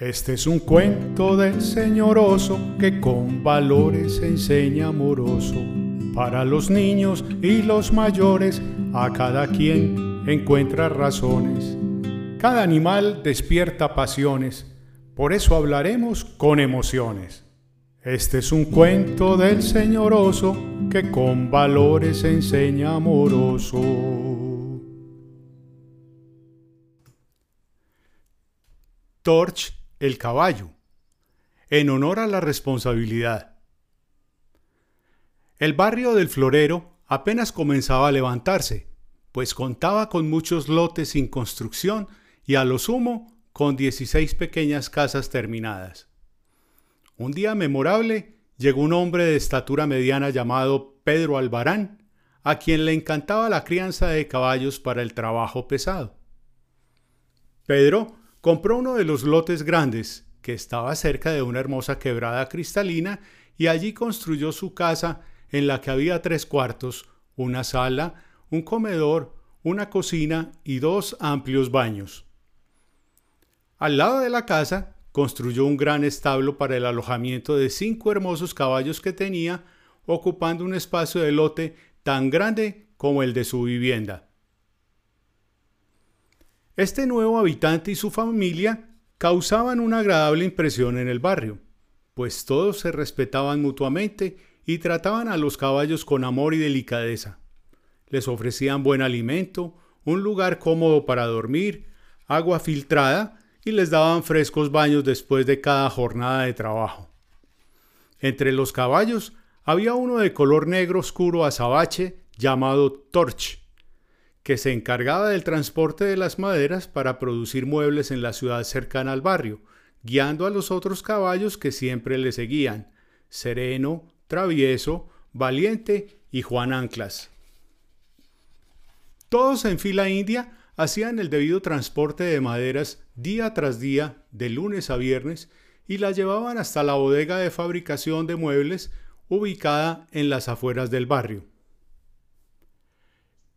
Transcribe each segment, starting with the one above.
Este es un cuento del señor oso que con valores enseña amoroso. Para los niños y los mayores, a cada quien encuentra razones. Cada animal despierta pasiones, por eso hablaremos con emociones. Este es un cuento del señor oso que con valores enseña amoroso. Torch el caballo, en honor a la responsabilidad. El barrio del Florero apenas comenzaba a levantarse, pues contaba con muchos lotes sin construcción y a lo sumo con 16 pequeñas casas terminadas. Un día memorable llegó un hombre de estatura mediana llamado Pedro Albarán, a quien le encantaba la crianza de caballos para el trabajo pesado. Pedro compró uno de los lotes grandes, que estaba cerca de una hermosa quebrada cristalina, y allí construyó su casa en la que había tres cuartos, una sala, un comedor, una cocina y dos amplios baños. Al lado de la casa construyó un gran establo para el alojamiento de cinco hermosos caballos que tenía, ocupando un espacio de lote tan grande como el de su vivienda. Este nuevo habitante y su familia causaban una agradable impresión en el barrio, pues todos se respetaban mutuamente y trataban a los caballos con amor y delicadeza. Les ofrecían buen alimento, un lugar cómodo para dormir, agua filtrada y les daban frescos baños después de cada jornada de trabajo. Entre los caballos había uno de color negro oscuro azabache llamado Torch, que se encargaba del transporte de las maderas para producir muebles en la ciudad cercana al barrio, guiando a los otros caballos que siempre le seguían, Sereno, Travieso, Valiente y Juan Anclas. Todos en fila india hacían el debido transporte de maderas día tras día, de lunes a viernes, y las llevaban hasta la bodega de fabricación de muebles ubicada en las afueras del barrio.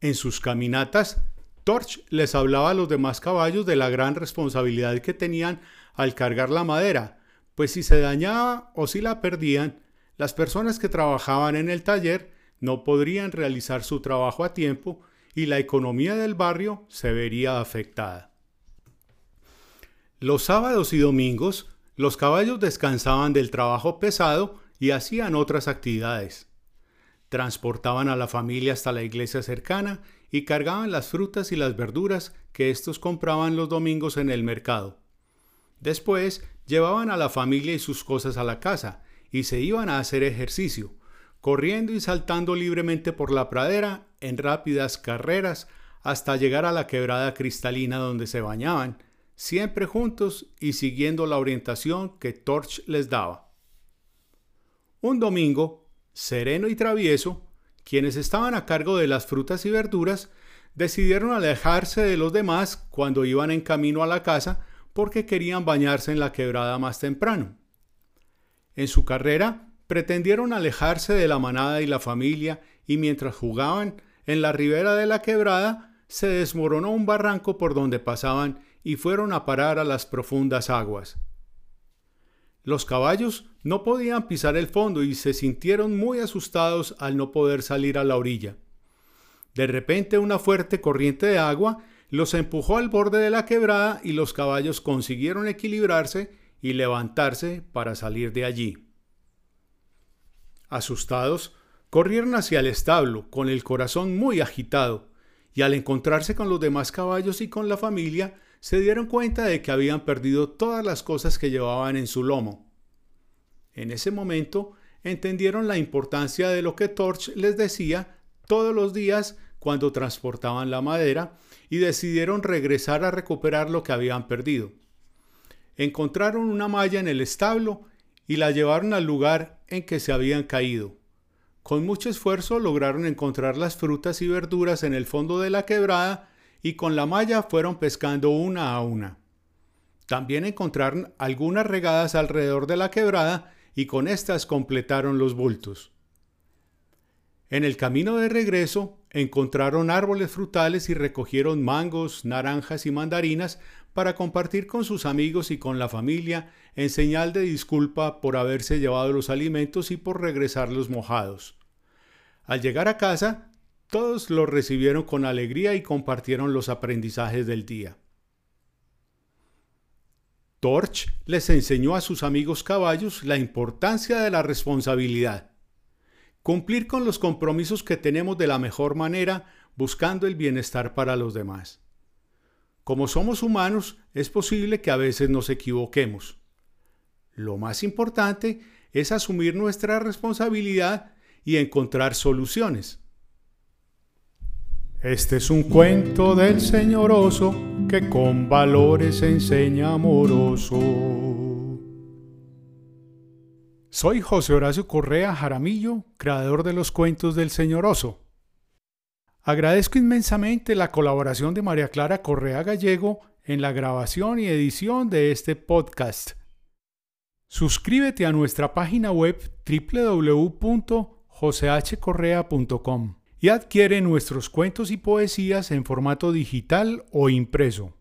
En sus caminatas, Torch les hablaba a los demás caballos de la gran responsabilidad que tenían al cargar la madera, pues si se dañaba o si la perdían, las personas que trabajaban en el taller no podrían realizar su trabajo a tiempo y la economía del barrio se vería afectada. Los sábados y domingos, los caballos descansaban del trabajo pesado y hacían otras actividades. Transportaban a la familia hasta la iglesia cercana y cargaban las frutas y las verduras que estos compraban los domingos en el mercado. Después llevaban a la familia y sus cosas a la casa y se iban a hacer ejercicio, corriendo y saltando libremente por la pradera en rápidas carreras hasta llegar a la quebrada cristalina donde se bañaban, siempre juntos y siguiendo la orientación que Torch les daba. Un domingo Sereno y Travieso, quienes estaban a cargo de las frutas y verduras, decidieron alejarse de los demás cuando iban en camino a la casa porque querían bañarse en la quebrada más temprano. En su carrera pretendieron alejarse de la manada y la familia y mientras jugaban en la ribera de la quebrada se desmoronó un barranco por donde pasaban y fueron a parar a las profundas aguas. Los caballos no podían pisar el fondo y se sintieron muy asustados al no poder salir a la orilla. De repente una fuerte corriente de agua los empujó al borde de la quebrada y los caballos consiguieron equilibrarse y levantarse para salir de allí. Asustados, corrieron hacia el establo con el corazón muy agitado, y al encontrarse con los demás caballos y con la familia, se dieron cuenta de que habían perdido todas las cosas que llevaban en su lomo. En ese momento entendieron la importancia de lo que Torch les decía todos los días cuando transportaban la madera y decidieron regresar a recuperar lo que habían perdido. Encontraron una malla en el establo y la llevaron al lugar en que se habían caído. Con mucho esfuerzo lograron encontrar las frutas y verduras en el fondo de la quebrada y con la malla fueron pescando una a una. También encontraron algunas regadas alrededor de la quebrada y con éstas completaron los bultos. En el camino de regreso encontraron árboles frutales y recogieron mangos, naranjas y mandarinas para compartir con sus amigos y con la familia en señal de disculpa por haberse llevado los alimentos y por regresarlos mojados. Al llegar a casa, todos los recibieron con alegría y compartieron los aprendizajes del día. Torch les enseñó a sus amigos caballos la importancia de la responsabilidad. Cumplir con los compromisos que tenemos de la mejor manera buscando el bienestar para los demás. Como somos humanos, es posible que a veces nos equivoquemos. Lo más importante es asumir nuestra responsabilidad y encontrar soluciones. Este es un cuento del señor oso que con valores enseña amoroso. Soy José Horacio Correa Jaramillo, creador de los cuentos del señor oso. Agradezco inmensamente la colaboración de María Clara Correa Gallego en la grabación y edición de este podcast. Suscríbete a nuestra página web www.josehcorrea.com y adquiere nuestros cuentos y poesías en formato digital o impreso.